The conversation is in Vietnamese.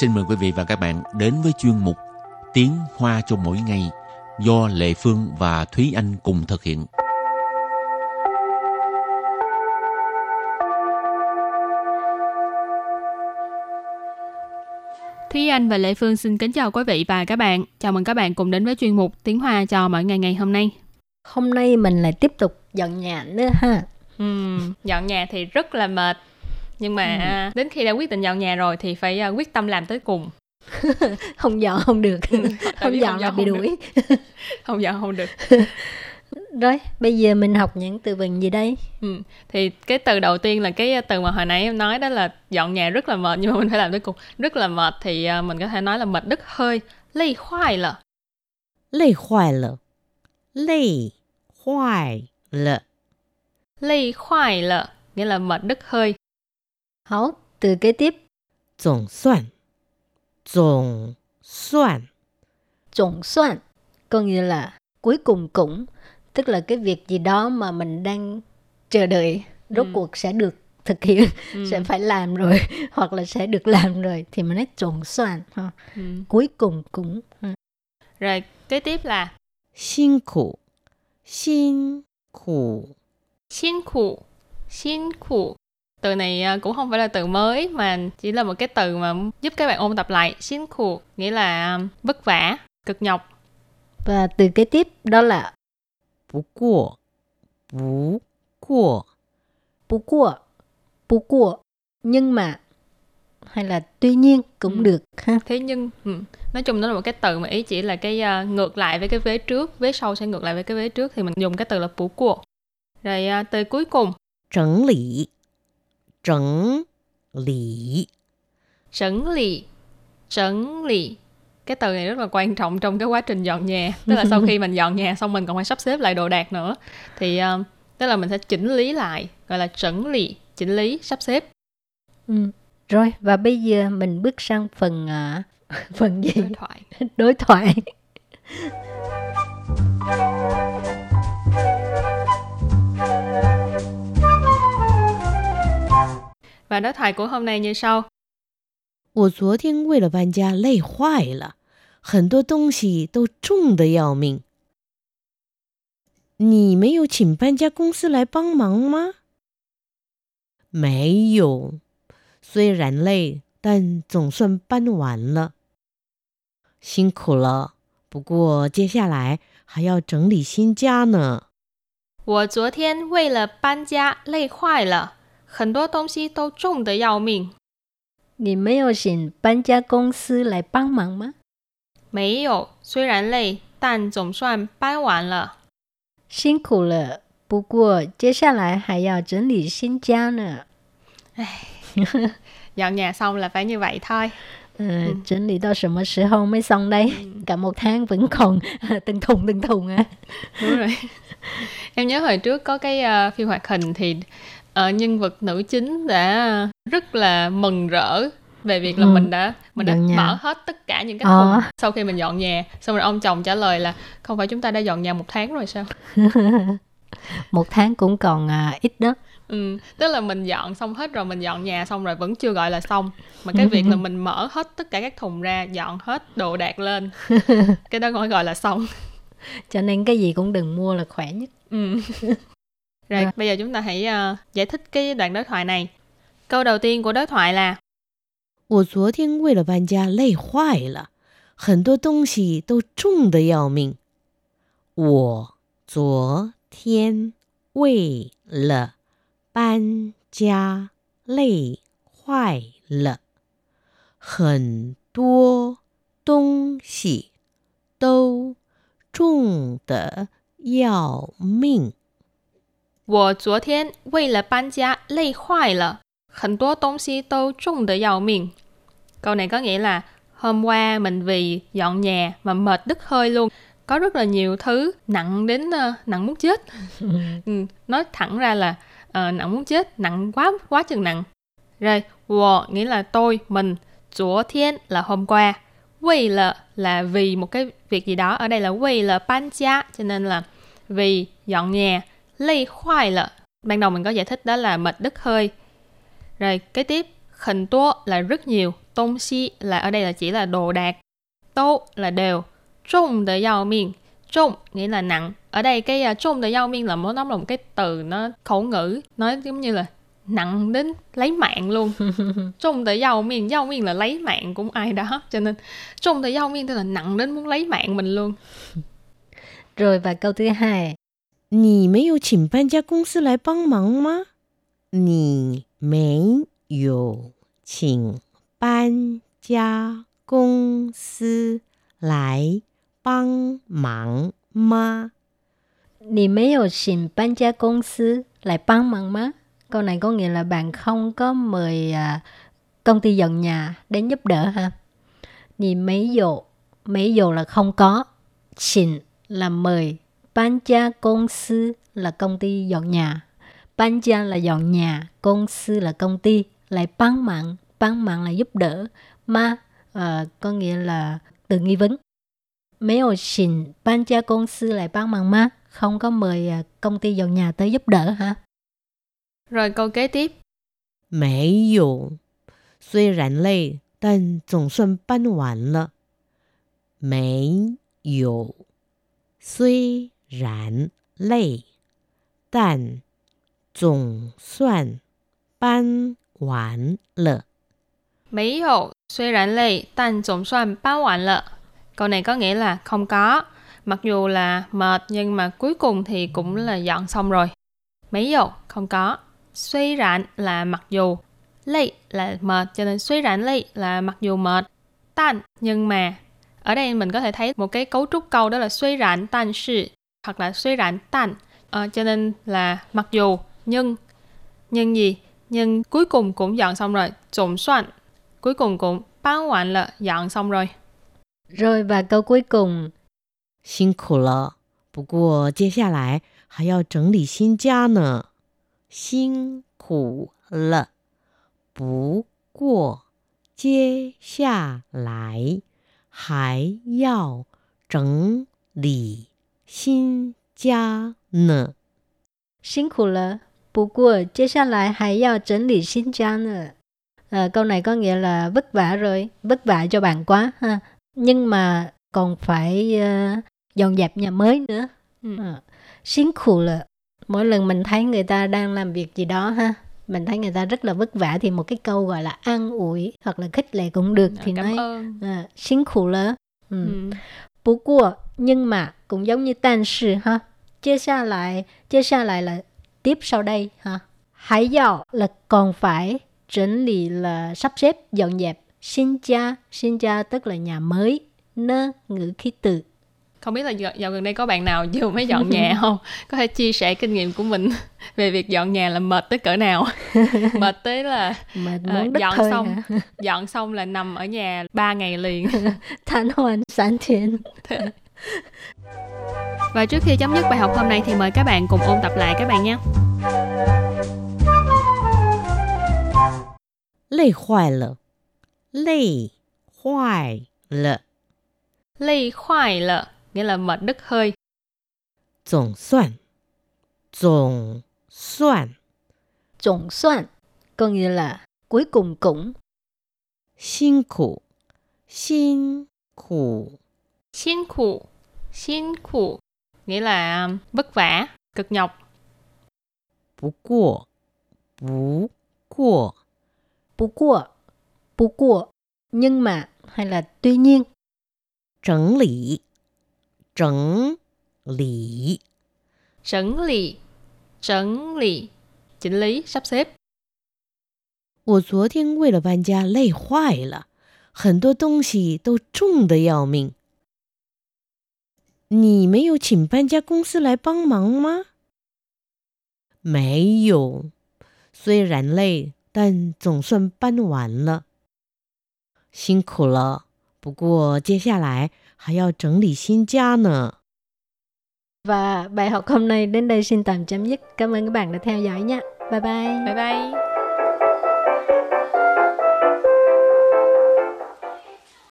xin mời quý vị và các bạn đến với chuyên mục Tiếng Hoa cho mỗi ngày do Lệ Phương và Thúy Anh cùng thực hiện. Thúy Anh và Lệ Phương xin kính chào quý vị và các bạn. Chào mừng các bạn cùng đến với chuyên mục Tiếng Hoa cho mỗi ngày ngày hôm nay. Hôm nay mình lại tiếp tục dọn nhà nữa ha. Ừ, dọn nhà thì rất là mệt. Nhưng mà ừ. đến khi đã quyết định dọn nhà rồi thì phải à, quyết tâm làm tới cùng. không dọn không được. không dọn là bị đuổi. không dọn không được. Rồi, bây giờ mình học những từ vựng gì đây? Ừ, thì cái từ đầu tiên là cái từ mà hồi nãy em nói đó là dọn nhà rất là mệt nhưng mà mình phải làm tới cùng. Rất là mệt thì uh, mình có thể nói là mệt đứt hơi, lây khoai lợ. Lây khoai lợ. Lây khoai lợ. Lây khoai lợ nghĩa là mệt đứt hơi. Hảo, từ kế tiếp. Tổng soạn. Tổng soạn. Tổng soạn có nghĩa là cuối cùng cũng tức là cái việc gì đó mà mình đang chờ đợi rốt ừ. cuộc sẽ được thực hiện ừ. sẽ phải làm rồi hoặc là sẽ được làm rồi thì mình nói trộn soạn ha. Ừ. cuối cùng cũng ha. rồi kế tiếp là xin苦xin苦xin苦xin苦 từ này à, cũng không phải là từ mới mà chỉ là một cái từ mà giúp các bạn ôn tập lại. Xin khổ nghĩa là à, vất vả cực nhọc. Và từ kế tiếp đó là bú cua. Bú cua. Bú cua. Bú cua. Nhưng mà hay là tuy nhiên cũng ừ. được ha. Thế nhưng ừ. nói chung nó là một cái từ mà ý chỉ là cái uh, ngược lại với cái vế trước vế sau sẽ ngược lại với cái vế trước thì mình dùng cái từ là bú cua. Rồi uh, từ cuối cùng. Chuẩn lý Trấn lý. Trấn lý. Trấn lý cái từ này rất là quan trọng trong cái quá trình dọn nhà. Tức là sau khi mình dọn nhà xong mình còn phải sắp xếp lại đồ đạc nữa. Thì uh, tức là mình sẽ chỉnh lý lại gọi là chỉnh lý chỉnh lý sắp xếp. Ừ. rồi và bây giờ mình bước sang phần uh, phần gì? Đối thoại. Đối thoại và đối thoại của hôm nay như sau 我昨天为了搬家累坏了，很多东西都重的要命。你没有请搬家公司来帮忙吗？没有，虽然累，但总算搬完了。辛苦了，不过接下来还要整理新家呢。我昨天为了搬家累坏了， 很多东西都重的要命。你没有请搬家公司来帮忙吗？没有，虽然累，但总算搬完了。辛苦了，不过接下来还要整理新家呢。唉，dọn nhà xong là phải như vậy thôi. Ừ, ừ.整理到什么时候 mới xong đây? Ừ. Cả một tháng vẫn còn từng thùng từng thùng à. Đúng rồi. em nhớ hồi trước có cái uh, phim hoạt hình thì uh, nhân vật nữ chính đã rất là mừng rỡ về việc là ừ. mình đã mình đã nhà. mở hết tất cả những cái thùng ờ. sau khi mình dọn nhà. Xong rồi ông chồng trả lời là không phải chúng ta đã dọn nhà một tháng rồi sao? Một tháng cũng còn à, ít đó. Ừ tức là mình dọn xong hết rồi mình dọn nhà xong rồi vẫn chưa gọi là xong. Mà cái việc là mình mở hết tất cả các thùng ra dọn hết đồ đạc lên cái đó gọi gọi là xong. Cho nên cái gì cũng đừng mua là khỏe nhất. Ừ rồi à. bây giờ chúng ta hãy uh, giải thích cái đoạn đối thoại này câu đầu tiên của đối thoại là 我昨天为了搬家累坏了，很多东西都重的要命。我昨天为了搬家累坏了，很多东西都重的要命。 我昨天为了搬家累坏了。很多东西都重的要命. Câu này có nghĩa là hôm qua mình vì dọn nhà mà mệt đứt hơi luôn. Có rất là nhiều thứ nặng đến uh, nặng muốn chết. ừ, nói thẳng ra là uh, nặng muốn chết, nặng quá quá chừng nặng. Rồi, wo nghĩa là tôi, mình, chúa thiên là hôm qua. Vì là là vì một cái việc gì đó. Ở đây là vì là ban gia, cho nên là vì dọn nhà. Lây khoai là ban đầu mình có giải thích đó là mệt đứt hơi rồi kế tiếp, khẩn tố là rất nhiều, Tông xi là ở đây là chỉ là đồ đạc. Tô là đều. Trung de yao miên. Trung nghĩa là nặng. Ở đây cái uh, trung de yao miên là nó là một cái từ nó khẩu ngữ. Nói giống như là nặng đến lấy mạng luôn. trung de yao miên. Yao miên là lấy mạng cũng ai đó. Cho nên trung de yao miên tức là nặng đến muốn lấy mạng mình luôn. Rồi và câu thứ hai. 你没有请搬家公司来帮忙吗？你没有请搬家公司来帮忙吗？你没有请搬家公司来帮忙吗? Câu này có nghĩa là bạn không có mời à, công ty dọn nhà đến giúp đỡ ha. Nì mấy dụ, mấy dụ là không có, xin là mời, ban gia công sư là công ty dọn nhà. Ban gia là dọn nhà, công sư là công ty, lại帮mạng,帮mạng là giúp đỡ, ma à, có nghĩa là từ nghi vấn. Mấy ổ xin ban gia công sư lại帮忙ma, không có mời à, công ty dọn nhà tới giúp đỡ hả? Rồi câu kế tiếp. 没有，虽然累，但总算搬完了。没有，虽 然累，但总算搬完了。没有，虽然累，但总算搬完了。Câu này có nghĩa là không có. Mặc dù là mệt nhưng mà cuối cùng thì cũng là dọn xong rồi. Mấy dầu, không có. Suy rạn là mặc dù. Lây là mệt cho nên suy rạn lây là mặc dù mệt. Tan nhưng mà. Ở đây mình có thể thấy một cái cấu trúc câu đó là suy rạn tan sự hoặc là suy rạn tan. Ờ, cho nên là mặc dù nhưng nhưng gì? Nhưng cuối cùng cũng dọn xong rồi. Tổng soạn cuối cùng cũng bán hoàn là dọn xong rồi. Rồi và câu cuối cùng 辛苦了，不过接下来还要整理新家呢。辛苦了，不过接下来还要整理 新家呢。辛苦了，不过接下来还要整理新家呢。À, câu này có nghĩa là vất vả rồi, vất vả cho bạn quá ha. Nhưng mà còn phải uh, dọn dẹp nhà mới nữa. Ừ. À,辛苦了. Mỗi lần mình thấy người ta đang làm việc gì đó ha, mình thấy người ta rất là vất vả thì một cái câu gọi là an ủi hoặc là khích lệ cũng được thì Cảm nói ơn. à, 辛苦了. Ừ. Ừ. 不过 nhưng mà cũng giống như tàn sự ha. Tiếp xa lại, tiếp xa lại là tiếp sau đây ha. Hãy dạo là còn phải, chỉnh lý là sắp xếp, dọn dẹp. Xin cha, xin cha tức là nhà mới, nơ ngữ khí từ. Không biết là dạo gần đây có bạn nào vừa mới dọn nhà không? Có thể chia sẻ kinh nghiệm của mình về việc dọn nhà là mệt tới cỡ nào? Mệt tới là mệt uh, dọn xong, hả? dọn xong là nằm ở nhà 3 ngày liền. Thanh hoàn sản thiện. Và trước khi chấm dứt bài học hôm nay thì mời các bạn cùng ôn tập lại các bạn nhé. Lây hoài lợ Lây hoài lợ Lây hoài lợ Nghĩa là mệt đứt hơi. Tổng soạn Tổng soạn Tổng soạn Có nghĩa là cuối cùng cũng. Xin khổ Xin khổ Xin khủ, xin khủ nghĩa là um, vất vả, cực nhọc. 不过，不过 不过不过 nhưng mà hay là tuy nhiên 整理，整理 整lý,整lý, chỉnh lý, sắp xếp. 我昨天为了搬家累坏了，很多东西都重的要命。 你没有请搬家公司来帮忙吗？没有，虽然累，但总算搬完了。辛苦了，不过接下来还要整理新家呢。 và bài học hôm nay đến đây xin tạm chấm dứt cảm ơn các bạn đã theo dõi nha bye bye Bye bye.